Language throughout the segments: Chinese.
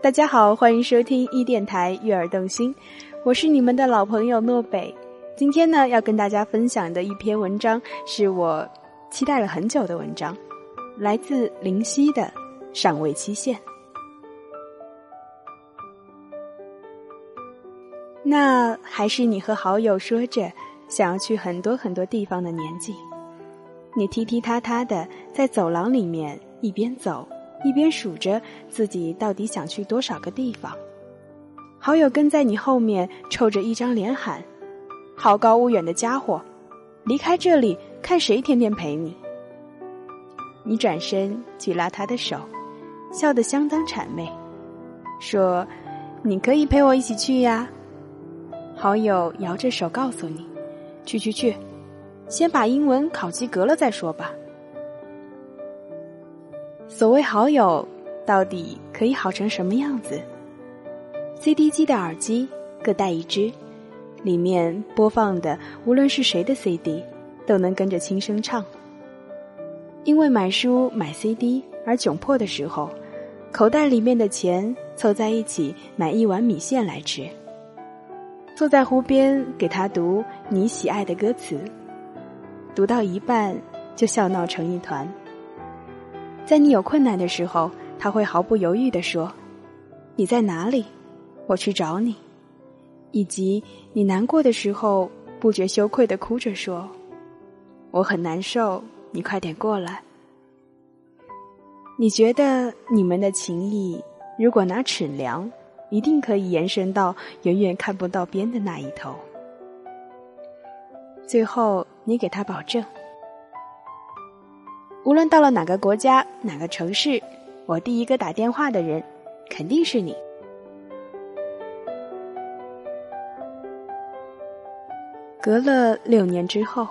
大家好，欢迎收听一电台悦耳动心，我是你们的老朋友诺北。今天呢，要跟大家分享的一篇文章是我期待了很久的文章，来自林夕的《上位期限》。那还是你和好友说着想要去很多很多地方的年纪，你踢踢踏踏的在走廊里面一边走。一边数着自己到底想去多少个地方，好友跟在你后面，臭着一张脸喊：“好高骛远的家伙，离开这里，看谁天天陪你。”你转身去拉他的手，笑得相当谄媚，说：“你可以陪我一起去呀。”好友摇着手告诉你：“去去去，先把英文考及格了再说吧。”所谓好友，到底可以好成什么样子？CD 机的耳机各带一只，里面播放的无论是谁的 CD，都能跟着轻声唱。因为买书买 CD 而窘迫的时候，口袋里面的钱凑在一起买一碗米线来吃。坐在湖边给他读你喜爱的歌词，读到一半就笑闹成一团。在你有困难的时候，他会毫不犹豫地说：“你在哪里？我去找你。”以及你难过的时候，不觉羞愧的哭着说：“我很难受，你快点过来。”你觉得你们的情谊，如果拿尺量，一定可以延伸到远远看不到边的那一头。最后，你给他保证。无论到了哪个国家、哪个城市，我第一个打电话的人肯定是你。隔了六年之后，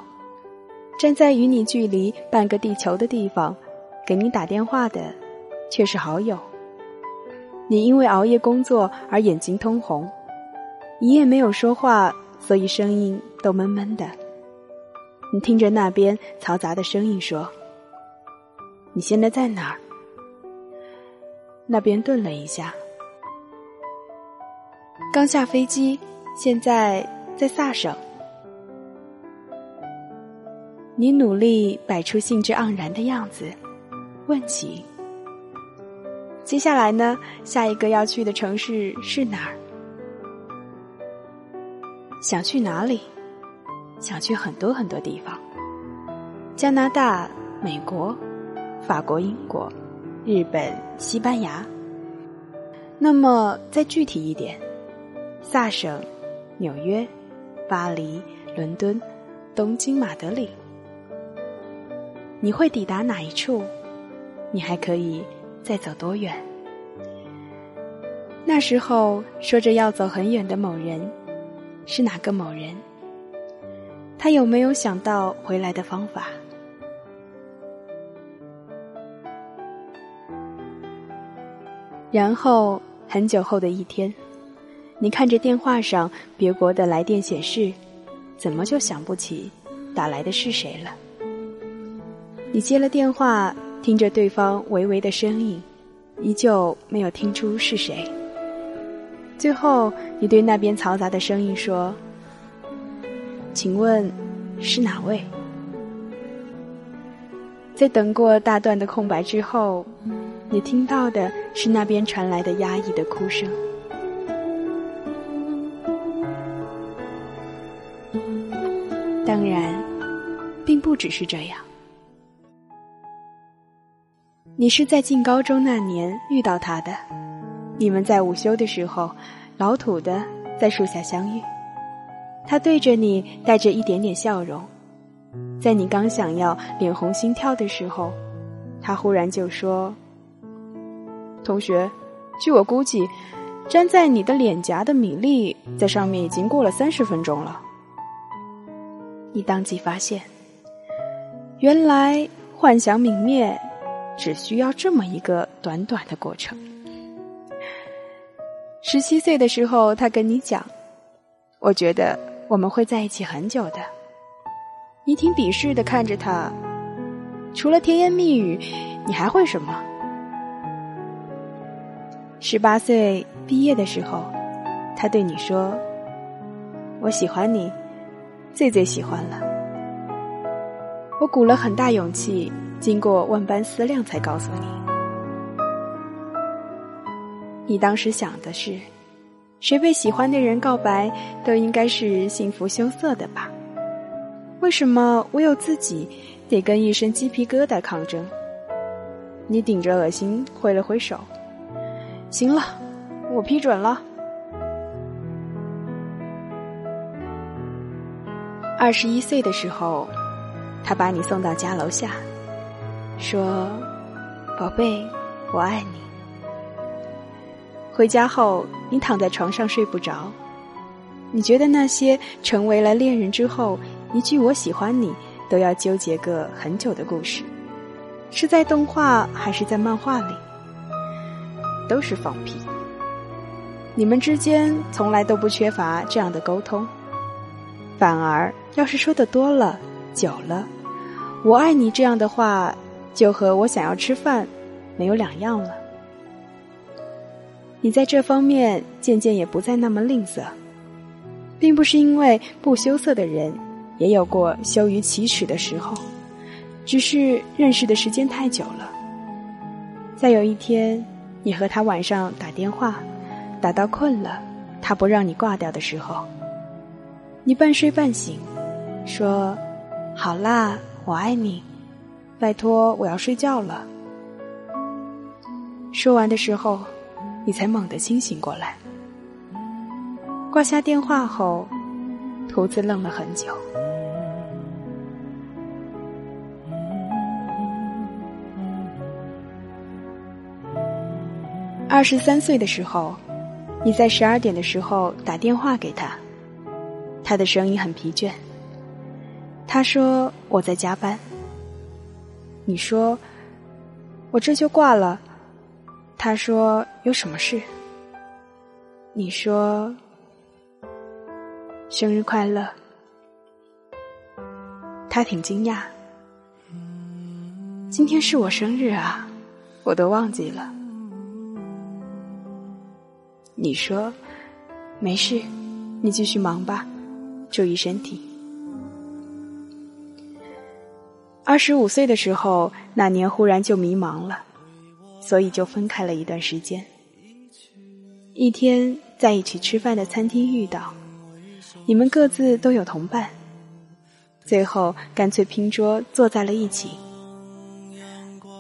站在与你距离半个地球的地方，给你打电话的却是好友。你因为熬夜工作而眼睛通红，一夜没有说话，所以声音都闷闷的。你听着那边嘈杂的声音说。你现在在哪儿？那边顿了一下，刚下飞机，现在在萨省。你努力摆出兴致盎然的样子，问起：接下来呢？下一个要去的城市是哪儿？想去哪里？想去很多很多地方，加拿大、美国。法国、英国、日本、西班牙。那么再具体一点，萨省、纽约、巴黎、伦敦、东京、马德里，你会抵达哪一处？你还可以再走多远？那时候说着要走很远的某人，是哪个某人？他有没有想到回来的方法？然后很久后的一天，你看着电话上别国的来电显示，怎么就想不起打来的是谁了？你接了电话，听着对方微微的声音，依旧没有听出是谁。最后，你对那边嘈杂的声音说：“请问是哪位？”在等过大段的空白之后。你听到的是那边传来的压抑的哭声。当然，并不只是这样。你是在进高中那年遇到他的，你们在午休的时候，老土的在树下相遇。他对着你带着一点点笑容，在你刚想要脸红心跳的时候，他忽然就说。同学，据我估计，粘在你的脸颊的米粒在上面已经过了三十分钟了。你当即发现，原来幻想泯灭只需要这么一个短短的过程。十七岁的时候，他跟你讲：“我觉得我们会在一起很久的。”你挺鄙视的看着他，除了甜言蜜语，你还会什么？十八岁毕业的时候，他对你说：“我喜欢你，最最喜欢了。”我鼓了很大勇气，经过万般思量才告诉你。你当时想的是，谁被喜欢的人告白，都应该是幸福羞涩的吧？为什么我有自己得跟一身鸡皮疙瘩抗争？你顶着恶心挥了挥手，行了，我批准了。二十一岁的时候，他把你送到家楼下，说：“宝贝，我爱你。”回家后，你躺在床上睡不着，你觉得那些成为了恋人之后一句“我喜欢你”都要纠结个很久的故事，是在动画还是在漫画里，都是放屁。你们之间从来都不缺乏这样的沟通，反而要是说的多了、久了，“我爱你”这样的话，就和我想要吃饭没有两样了。你在这方面渐渐也不再那么吝啬，并不是因为不羞涩的人也有过羞于启齿的时候，只是认识的时间太久了。再有一天，你和他晚上打电话，打到困了，他不让你挂掉的时候，你半睡半醒，说：“好啦，我爱你，拜托，我要睡觉了。”说完的时候。你才猛地清醒过来。挂下电话后，图子愣了很久。二十三岁的时候，你在十二点的时候打电话给他，他的声音很疲倦。他说：“我在加班。”你说：“我这就挂了。”他说：“有什么事？”你说：“生日快乐。”他挺惊讶：“今天是我生日啊，我都忘记了。”你说：“没事，你继续忙吧，注意身体。”二十五岁的时候，那年忽然就迷茫了。所以就分开了一段时间。一天在一起吃饭的餐厅遇到，你们各自都有同伴，最后干脆拼桌坐在了一起。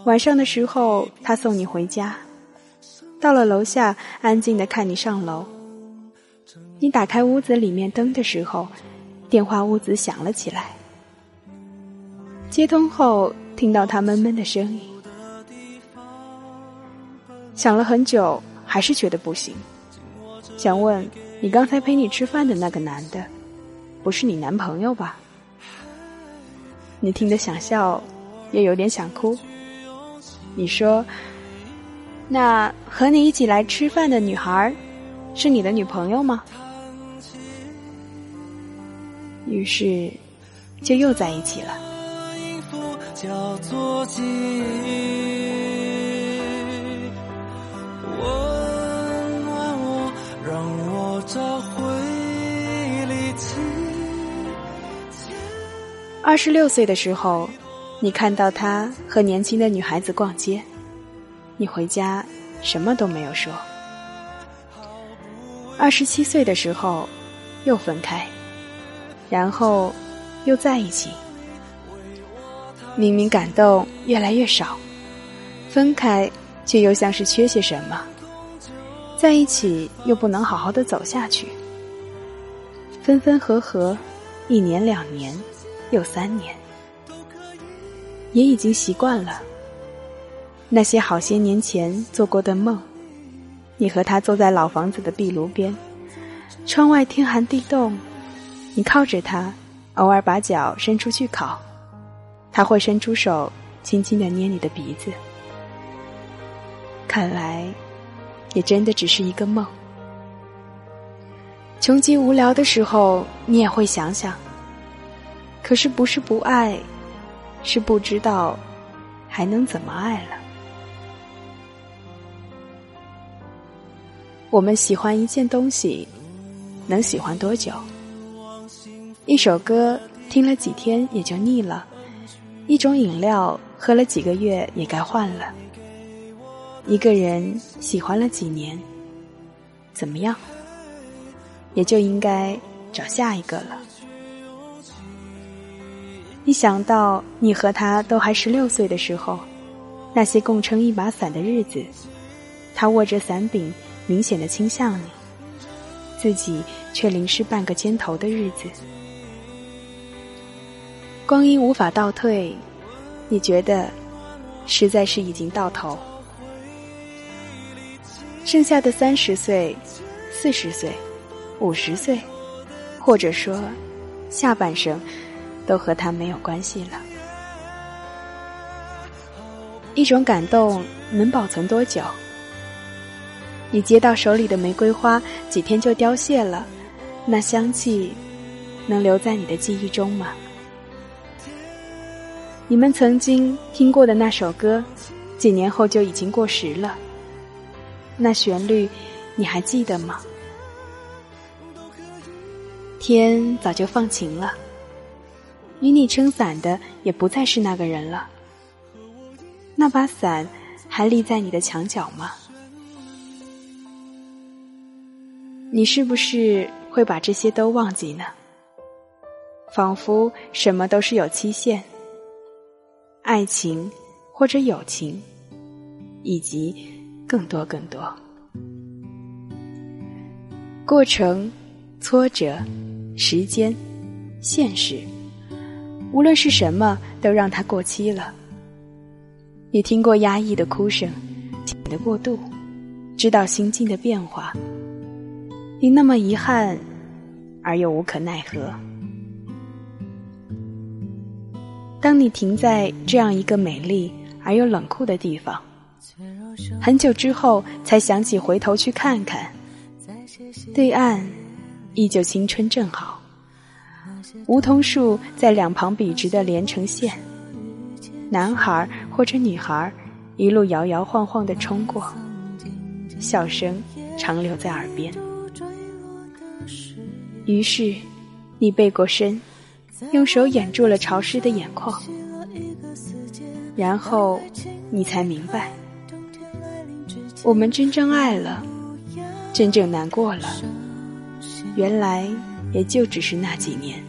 晚上的时候，他送你回家，到了楼下，安静的看你上楼。你打开屋子里面灯的时候，电话屋子响了起来。接通后，听到他闷闷的声音。想了很久，还是觉得不行。想问你刚才陪你吃饭的那个男的，不是你男朋友吧？你听得想笑，也有点想哭。你说，那和你一起来吃饭的女孩，是你的女朋友吗？于是，就又在一起了。二十六岁的时候，你看到他和年轻的女孩子逛街，你回家什么都没有说。二十七岁的时候，又分开，然后又在一起。明明感动越来越少，分开却又像是缺些什么，在一起又不能好好的走下去，分分合合，一年两年。又三年，也已经习惯了那些好些年前做过的梦。你和他坐在老房子的壁炉边，窗外天寒地冻，你靠着他，偶尔把脚伸出去烤，他会伸出手，轻轻的捏你的鼻子。看来，也真的只是一个梦。穷极无聊的时候，你也会想想。可是不是不爱，是不知道还能怎么爱了。我们喜欢一件东西，能喜欢多久？一首歌听了几天也就腻了，一种饮料喝了几个月也该换了。一个人喜欢了几年，怎么样？也就应该找下一个了。一想到你和他都还十六岁的时候，那些共撑一把伞的日子，他握着伞柄，明显的倾向你，自己却淋湿半个肩头的日子，光阴无法倒退，你觉得实在是已经到头，剩下的三十岁、四十岁、五十岁，或者说下半生。都和他没有关系了。一种感动能保存多久？你接到手里的玫瑰花几天就凋谢了，那香气能留在你的记忆中吗？你们曾经听过的那首歌，几年后就已经过时了。那旋律你还记得吗？天早就放晴了。与你撑伞的也不再是那个人了，那把伞还立在你的墙角吗？你是不是会把这些都忘记呢？仿佛什么都是有期限，爱情或者友情，以及更多更多，过程、挫折、时间、现实。无论是什么，都让它过期了。你听过压抑的哭声，的过度，知道心境的变化。你那么遗憾，而又无可奈何。当你停在这样一个美丽而又冷酷的地方，很久之后才想起回头去看看，对岸依旧青春正好。梧桐树在两旁笔直的连成线，男孩或者女孩一路摇摇晃晃的冲过，笑声长留在耳边。于是，你背过身，用手掩住了潮湿的眼眶，然后你才明白，我们真正爱了，真正难过了，原来也就只是那几年。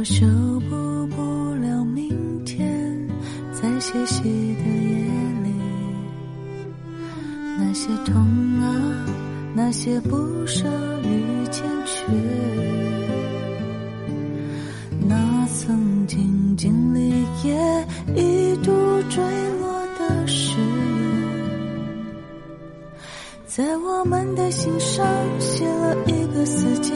我修补不了明天，在歇息的夜里，那些痛啊，那些不舍与欠缺，那曾经经历也一度坠落的誓言，在我们的心上写了一个死结。